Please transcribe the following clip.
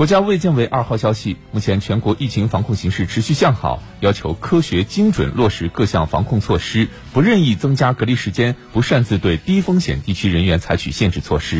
国家卫健委二号消息目前全国疫情防控形势持续向好要求科学精准落实各项防控措施不任意增加隔离时间不擅自对低风险地区人员采取限制措施。